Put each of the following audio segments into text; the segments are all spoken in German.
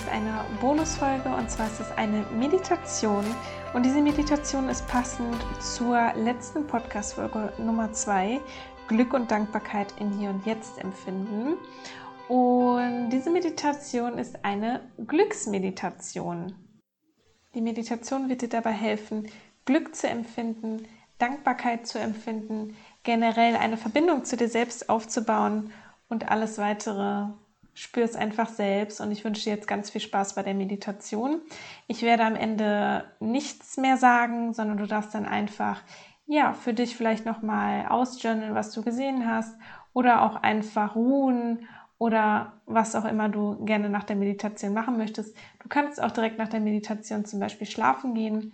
Ist eine Bonusfolge und zwar ist es eine Meditation. Und diese Meditation ist passend zur letzten Podcast-Folge Nummer 2, Glück und Dankbarkeit in Hier und Jetzt empfinden. Und diese Meditation ist eine Glücksmeditation. Die Meditation wird dir dabei helfen, Glück zu empfinden, Dankbarkeit zu empfinden, generell eine Verbindung zu dir selbst aufzubauen und alles weitere spür es einfach selbst und ich wünsche dir jetzt ganz viel Spaß bei der Meditation. Ich werde am Ende nichts mehr sagen, sondern du darfst dann einfach ja, für dich vielleicht nochmal ausjournalen, was du gesehen hast oder auch einfach ruhen oder was auch immer du gerne nach der Meditation machen möchtest. Du kannst auch direkt nach der Meditation zum Beispiel schlafen gehen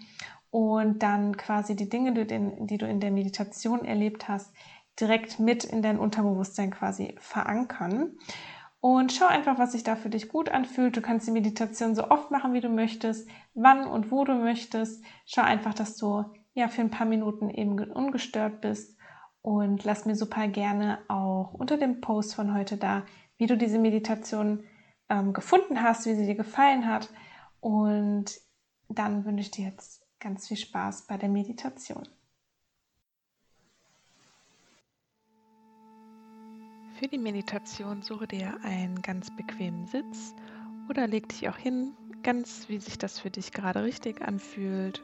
und dann quasi die Dinge, die du in der Meditation erlebt hast, direkt mit in dein Unterbewusstsein quasi verankern. Und schau einfach, was sich da für dich gut anfühlt. Du kannst die Meditation so oft machen, wie du möchtest, wann und wo du möchtest. Schau einfach, dass du ja für ein paar Minuten eben ungestört bist. Und lass mir super gerne auch unter dem Post von heute da, wie du diese Meditation ähm, gefunden hast, wie sie dir gefallen hat. Und dann wünsche ich dir jetzt ganz viel Spaß bei der Meditation. Für die Meditation suche dir einen ganz bequemen Sitz oder leg dich auch hin, ganz wie sich das für dich gerade richtig anfühlt.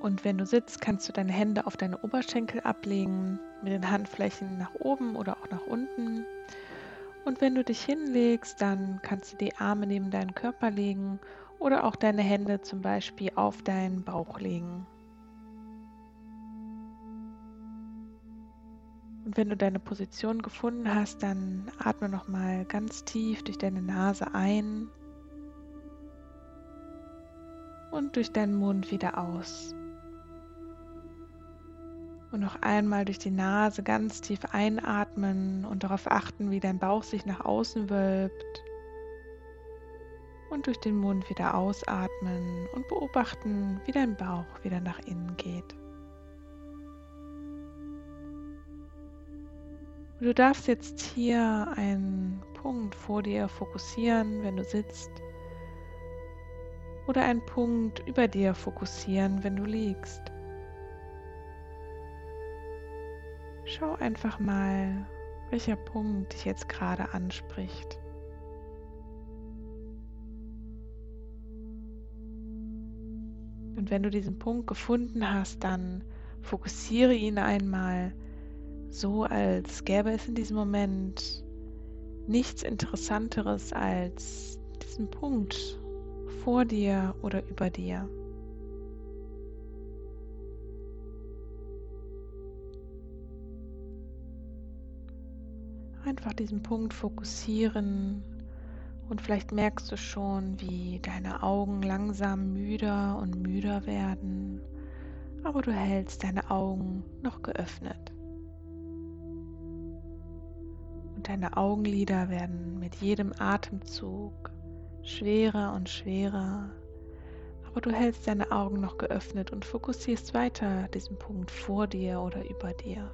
Und wenn du sitzt, kannst du deine Hände auf deine Oberschenkel ablegen, mit den Handflächen nach oben oder auch nach unten. Und wenn du dich hinlegst, dann kannst du die Arme neben deinen Körper legen oder auch deine Hände zum Beispiel auf deinen Bauch legen. Und wenn du deine Position gefunden hast, dann atme noch mal ganz tief durch deine Nase ein und durch deinen Mund wieder aus. Und noch einmal durch die Nase ganz tief einatmen und darauf achten, wie dein Bauch sich nach außen wölbt und durch den Mund wieder ausatmen und beobachten, wie dein Bauch wieder nach innen geht. Du darfst jetzt hier einen Punkt vor dir fokussieren, wenn du sitzt, oder einen Punkt über dir fokussieren, wenn du liegst. Schau einfach mal, welcher Punkt dich jetzt gerade anspricht. Und wenn du diesen Punkt gefunden hast, dann fokussiere ihn einmal so, als gäbe es in diesem Moment nichts Interessanteres als diesen Punkt vor dir oder über dir. Einfach diesen Punkt fokussieren und vielleicht merkst du schon, wie deine Augen langsam müder und müder werden, aber du hältst deine Augen noch geöffnet. Und deine Augenlider werden mit jedem Atemzug schwerer und schwerer, aber du hältst deine Augen noch geöffnet und fokussierst weiter diesen Punkt vor dir oder über dir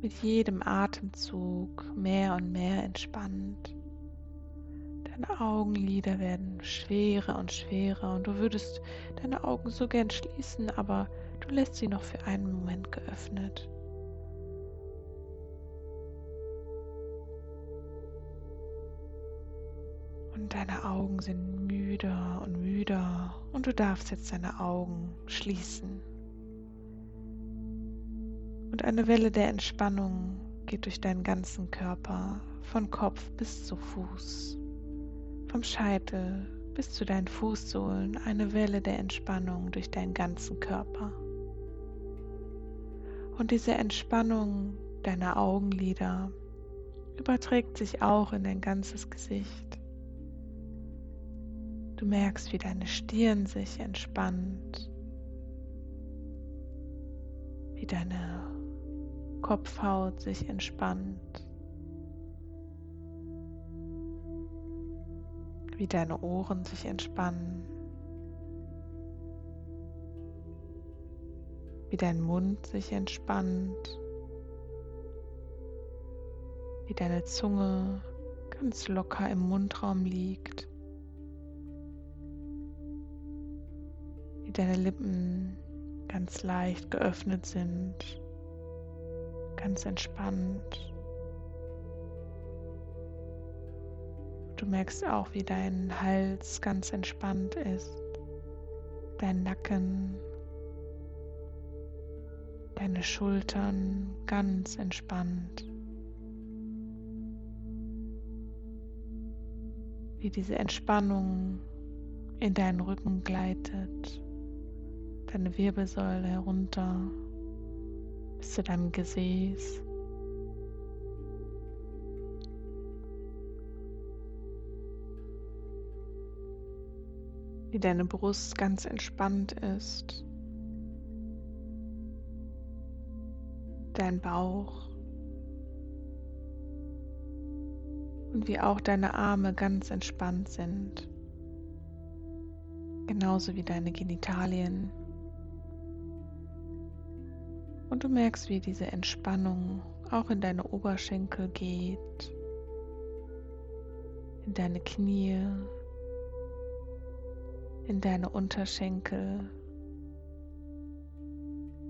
mit jedem Atemzug mehr und mehr entspannt. Deine Augenlider werden schwerer und schwerer und du würdest deine Augen so gern schließen, aber du lässt sie noch für einen Moment geöffnet. Und deine Augen sind müder und müder und du darfst jetzt deine Augen schließen. Und eine Welle der Entspannung geht durch deinen ganzen Körper, von Kopf bis zu Fuß, vom Scheitel bis zu deinen Fußsohlen, eine Welle der Entspannung durch deinen ganzen Körper. Und diese Entspannung deiner Augenlider überträgt sich auch in dein ganzes Gesicht. Du merkst, wie deine Stirn sich entspannt, wie deine Kopfhaut sich entspannt, wie deine Ohren sich entspannen, wie dein Mund sich entspannt, wie deine Zunge ganz locker im Mundraum liegt, wie deine Lippen ganz leicht geöffnet sind, ganz entspannt. Du merkst auch, wie dein Hals ganz entspannt ist, dein Nacken, deine Schultern ganz entspannt. Wie diese Entspannung in deinen Rücken gleitet, deine Wirbelsäule herunter bis zu deinem Gesäß. Wie deine Brust ganz entspannt ist. Dein Bauch. Und wie auch deine Arme ganz entspannt sind. Genauso wie deine Genitalien. Und du merkst, wie diese Entspannung auch in deine Oberschenkel geht, in deine Knie, in deine Unterschenkel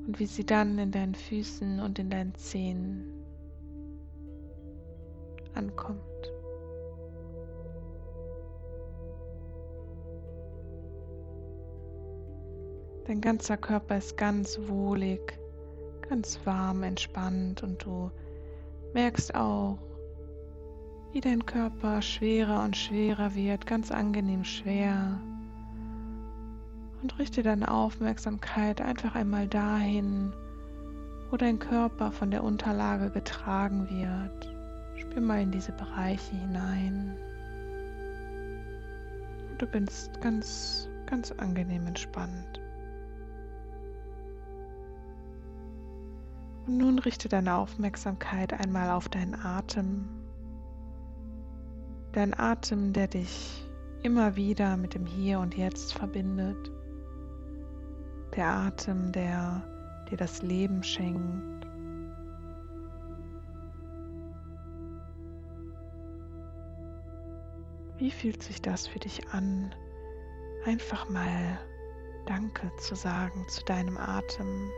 und wie sie dann in deinen Füßen und in deinen Zehen ankommt. Dein ganzer Körper ist ganz wohlig ganz warm, entspannt und du merkst auch, wie dein Körper schwerer und schwerer wird, ganz angenehm schwer. Und richte deine Aufmerksamkeit einfach einmal dahin, wo dein Körper von der Unterlage getragen wird. Spür mal in diese Bereiche hinein. Du bist ganz, ganz angenehm entspannt. Und nun richte deine Aufmerksamkeit einmal auf deinen Atem. Dein Atem, der dich immer wieder mit dem Hier und Jetzt verbindet. Der Atem, der dir das Leben schenkt. Wie fühlt sich das für dich an, einfach mal Danke zu sagen zu deinem Atem?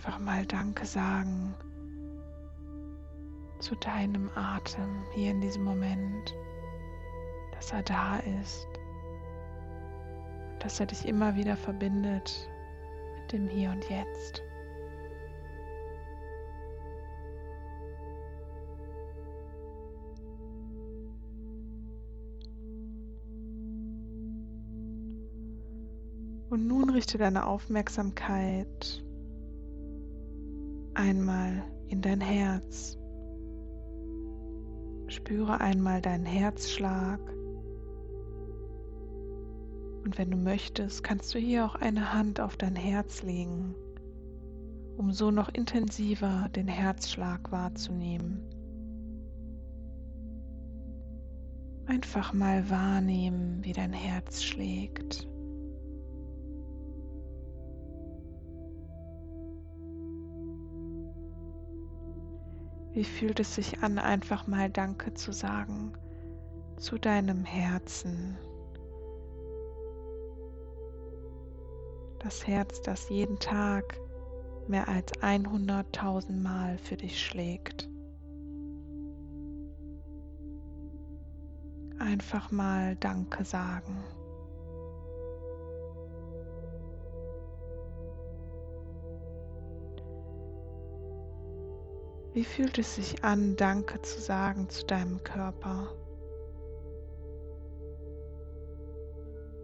Einfach mal Danke sagen zu deinem Atem hier in diesem Moment, dass er da ist, dass er dich immer wieder verbindet mit dem Hier und Jetzt. Und nun richte deine Aufmerksamkeit einmal in dein Herz. Spüre einmal deinen Herzschlag. Und wenn du möchtest, kannst du hier auch eine Hand auf dein Herz legen, um so noch intensiver den Herzschlag wahrzunehmen. Einfach mal wahrnehmen, wie dein Herz schlägt. Wie fühlt es sich an, einfach mal Danke zu sagen zu deinem Herzen? Das Herz, das jeden Tag mehr als 100.000 Mal für dich schlägt. Einfach mal Danke sagen. Wie fühlt es sich an, Danke zu sagen zu deinem Körper?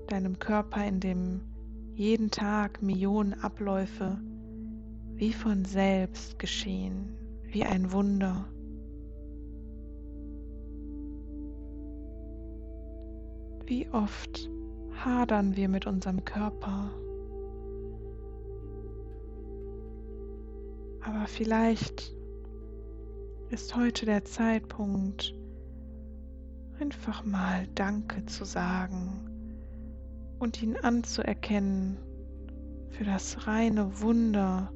Deinem Körper, in dem jeden Tag Millionen Abläufe wie von selbst geschehen, wie ein Wunder. Wie oft hadern wir mit unserem Körper? Aber vielleicht ist heute der Zeitpunkt, einfach mal Danke zu sagen und ihn anzuerkennen für das reine Wunder,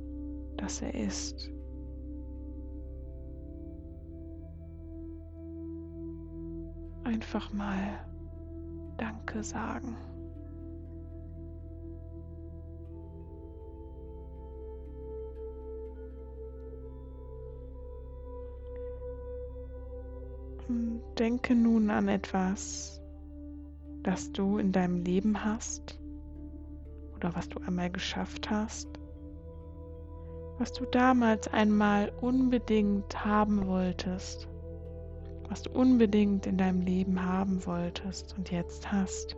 das er ist. Einfach mal Danke sagen. Denke nun an etwas, das du in deinem Leben hast oder was du einmal geschafft hast, was du damals einmal unbedingt haben wolltest, was du unbedingt in deinem Leben haben wolltest und jetzt hast.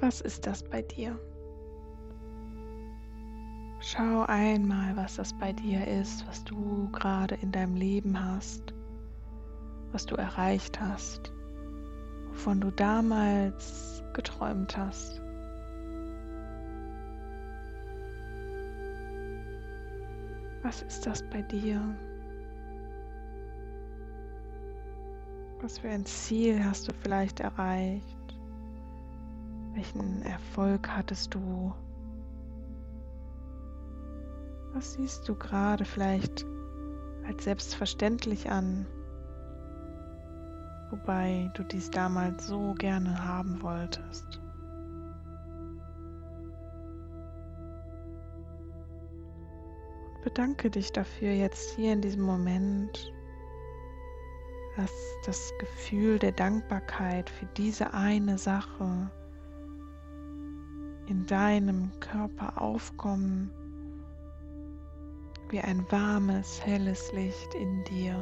Was ist das bei dir? Schau einmal, was das bei dir ist, was du gerade in deinem Leben hast, was du erreicht hast, wovon du damals geträumt hast. Was ist das bei dir? Was für ein Ziel hast du vielleicht erreicht? Welchen Erfolg hattest du? Was siehst du gerade vielleicht als selbstverständlich an, wobei du dies damals so gerne haben wolltest? Und bedanke dich dafür jetzt hier in diesem Moment. Lass das Gefühl der Dankbarkeit für diese eine Sache in deinem Körper aufkommen wie ein warmes, helles Licht in dir.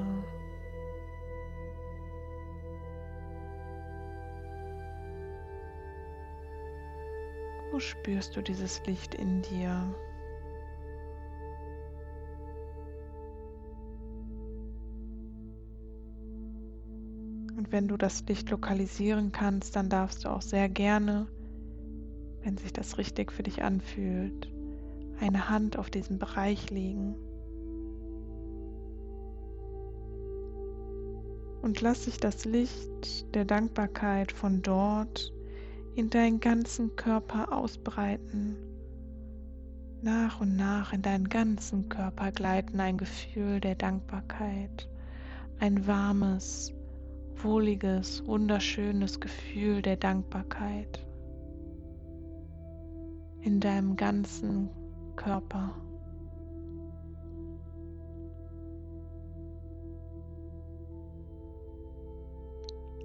Wo spürst du dieses Licht in dir? Und wenn du das Licht lokalisieren kannst, dann darfst du auch sehr gerne, wenn sich das richtig für dich anfühlt, eine Hand auf diesem Bereich legen. Und lass sich das Licht der Dankbarkeit von dort in deinen ganzen Körper ausbreiten. Nach und nach in deinen ganzen Körper gleiten ein Gefühl der Dankbarkeit, ein warmes, wohliges, wunderschönes Gefühl der Dankbarkeit in deinem ganzen Körper.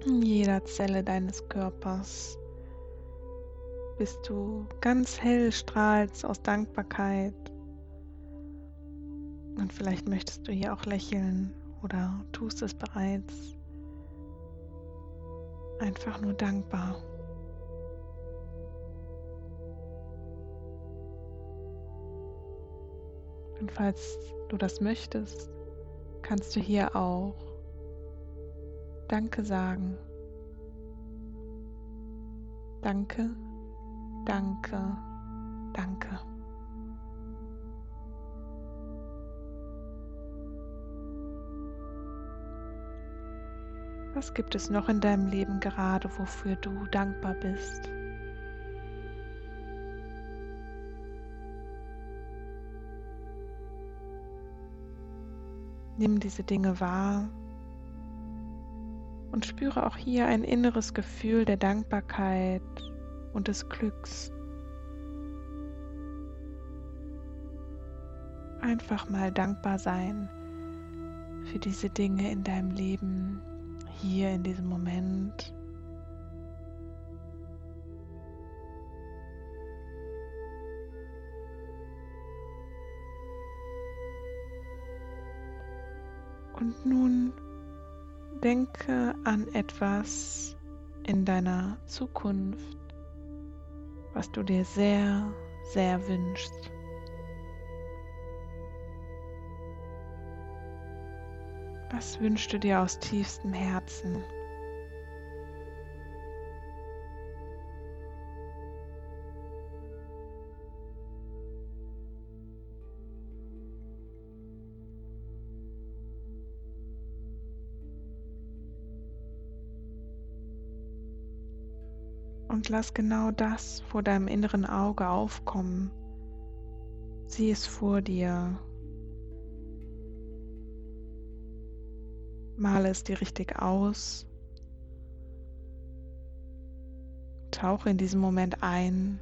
In jeder Zelle deines Körpers bist du ganz hell strahlst aus Dankbarkeit. Und vielleicht möchtest du hier auch lächeln oder tust es bereits. Einfach nur dankbar. Und falls du das möchtest, kannst du hier auch Danke sagen. Danke, danke, danke. Was gibt es noch in deinem Leben gerade, wofür du dankbar bist? Nimm diese Dinge wahr und spüre auch hier ein inneres Gefühl der Dankbarkeit und des Glücks. Einfach mal dankbar sein für diese Dinge in deinem Leben, hier in diesem Moment. Und nun denke an etwas in deiner Zukunft, was du dir sehr, sehr wünschst. Was wünschst du dir aus tiefstem Herzen? Und lass genau das vor deinem inneren Auge aufkommen. Sieh es vor dir. Male es dir richtig aus. Tauche in diesem Moment ein.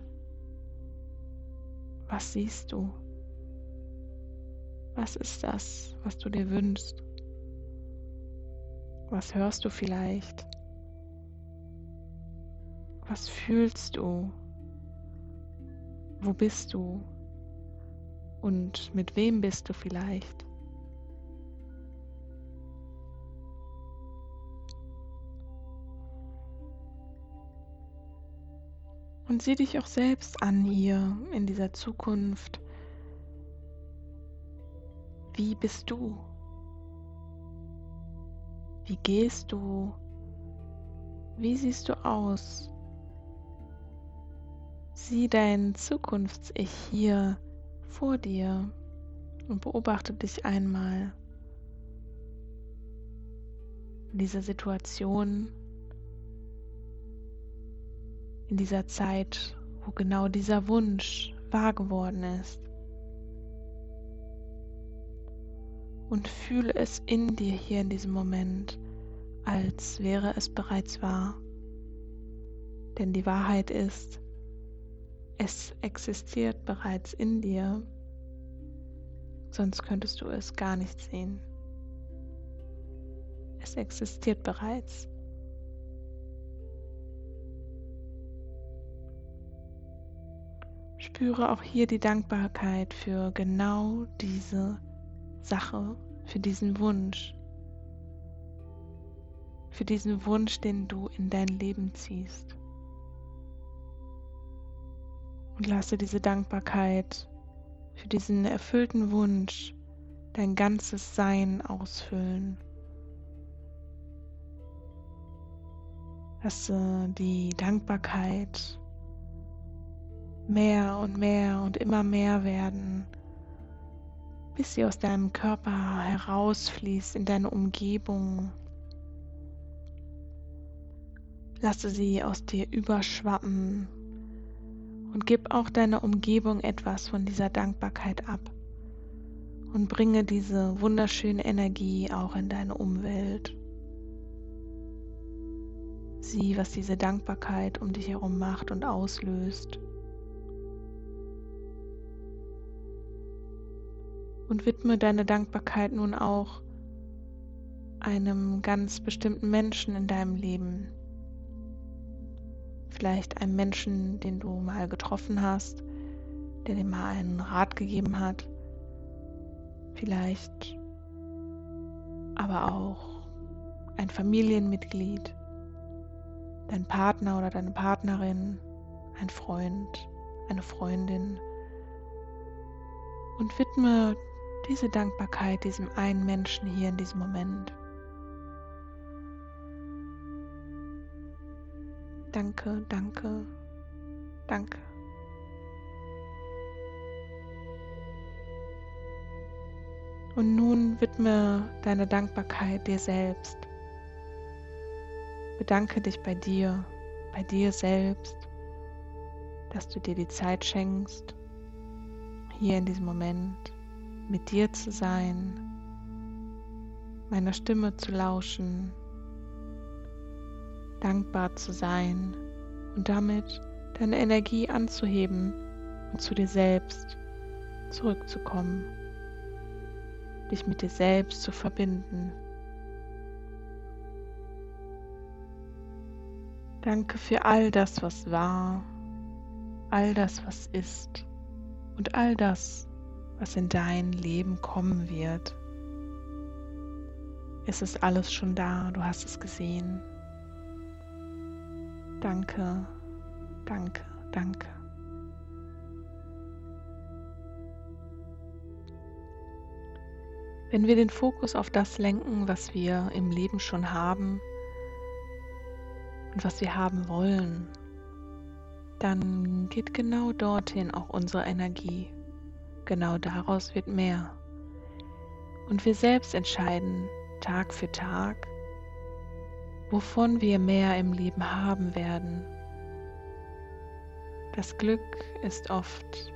Was siehst du? Was ist das, was du dir wünschst? Was hörst du vielleicht? Was fühlst du? Wo bist du? Und mit wem bist du vielleicht? Und sieh dich auch selbst an hier in dieser Zukunft. Wie bist du? Wie gehst du? Wie siehst du aus? Sieh dein Zukunfts-Ich hier vor dir und beobachte dich einmal in dieser Situation, in dieser Zeit, wo genau dieser Wunsch wahr geworden ist. Und fühle es in dir hier in diesem Moment, als wäre es bereits wahr. Denn die Wahrheit ist, es existiert bereits in dir, sonst könntest du es gar nicht sehen. Es existiert bereits. Spüre auch hier die Dankbarkeit für genau diese Sache, für diesen Wunsch, für diesen Wunsch, den du in dein Leben ziehst. Und lasse diese Dankbarkeit für diesen erfüllten Wunsch dein ganzes Sein ausfüllen. Lasse die Dankbarkeit mehr und mehr und immer mehr werden, bis sie aus deinem Körper herausfließt in deine Umgebung. Lasse sie aus dir überschwappen und gib auch deiner Umgebung etwas von dieser Dankbarkeit ab und bringe diese wunderschöne Energie auch in deine Umwelt. Sieh, was diese Dankbarkeit um dich herum macht und auslöst. und widme deine Dankbarkeit nun auch einem ganz bestimmten Menschen in deinem Leben. Vielleicht einem Menschen, den du mal getroffen hast, der dir mal einen Rat gegeben hat. Vielleicht aber auch ein Familienmitglied, dein Partner oder deine Partnerin, ein Freund, eine Freundin. Und widme diese Dankbarkeit diesem einen Menschen hier in diesem Moment. Danke, danke, danke. Und nun widme deine Dankbarkeit dir selbst. Bedanke dich bei dir, bei dir selbst, dass du dir die Zeit schenkst, hier in diesem Moment mit dir zu sein, meiner Stimme zu lauschen, dankbar zu sein und damit deine Energie anzuheben und zu dir selbst zurückzukommen, dich mit dir selbst zu verbinden. Danke für all das, was war, all das, was ist und all das, was in dein Leben kommen wird. Es ist alles schon da, du hast es gesehen. Danke, danke, danke. Wenn wir den Fokus auf das lenken, was wir im Leben schon haben und was wir haben wollen, dann geht genau dorthin auch unsere Energie. Genau daraus wird mehr. Und wir selbst entscheiden Tag für Tag, wovon wir mehr im Leben haben werden Das Glück ist oft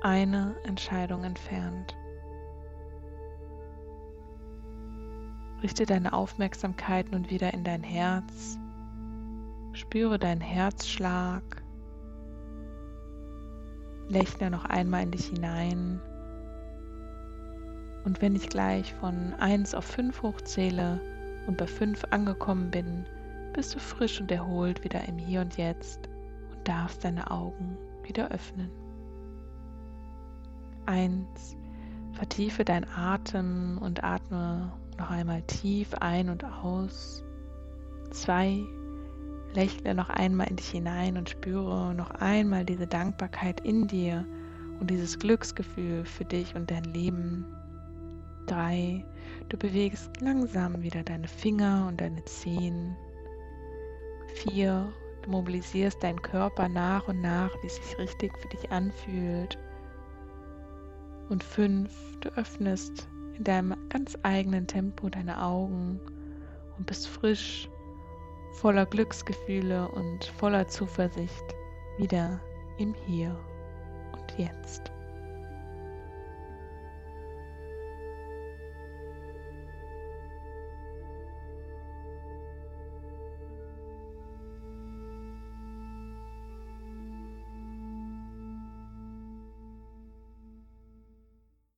eine Entscheidung entfernt. Richte deine Aufmerksamkeit nun wieder in dein Herz. Spüre deinen Herzschlag. Lächle noch einmal in dich hinein. Und wenn ich gleich von 1 auf 5 hochzähle und bei 5 angekommen bin, bist du frisch und erholt wieder im Hier und Jetzt und darfst deine Augen wieder öffnen. 1. Vertiefe deinen Atem und atme noch einmal tief ein und aus. Zwei. Lächle noch einmal in dich hinein und spüre noch einmal diese Dankbarkeit in dir und dieses Glücksgefühl für dich und dein Leben. Drei. Du bewegst langsam wieder deine Finger und deine Zehen. Vier. Du mobilisierst deinen Körper nach und nach, wie es sich richtig für dich anfühlt. Und fünf. Du öffnest in deinem ganz eigenen Tempo deine Augen und bist frisch, voller Glücksgefühle und voller Zuversicht wieder im Hier und Jetzt.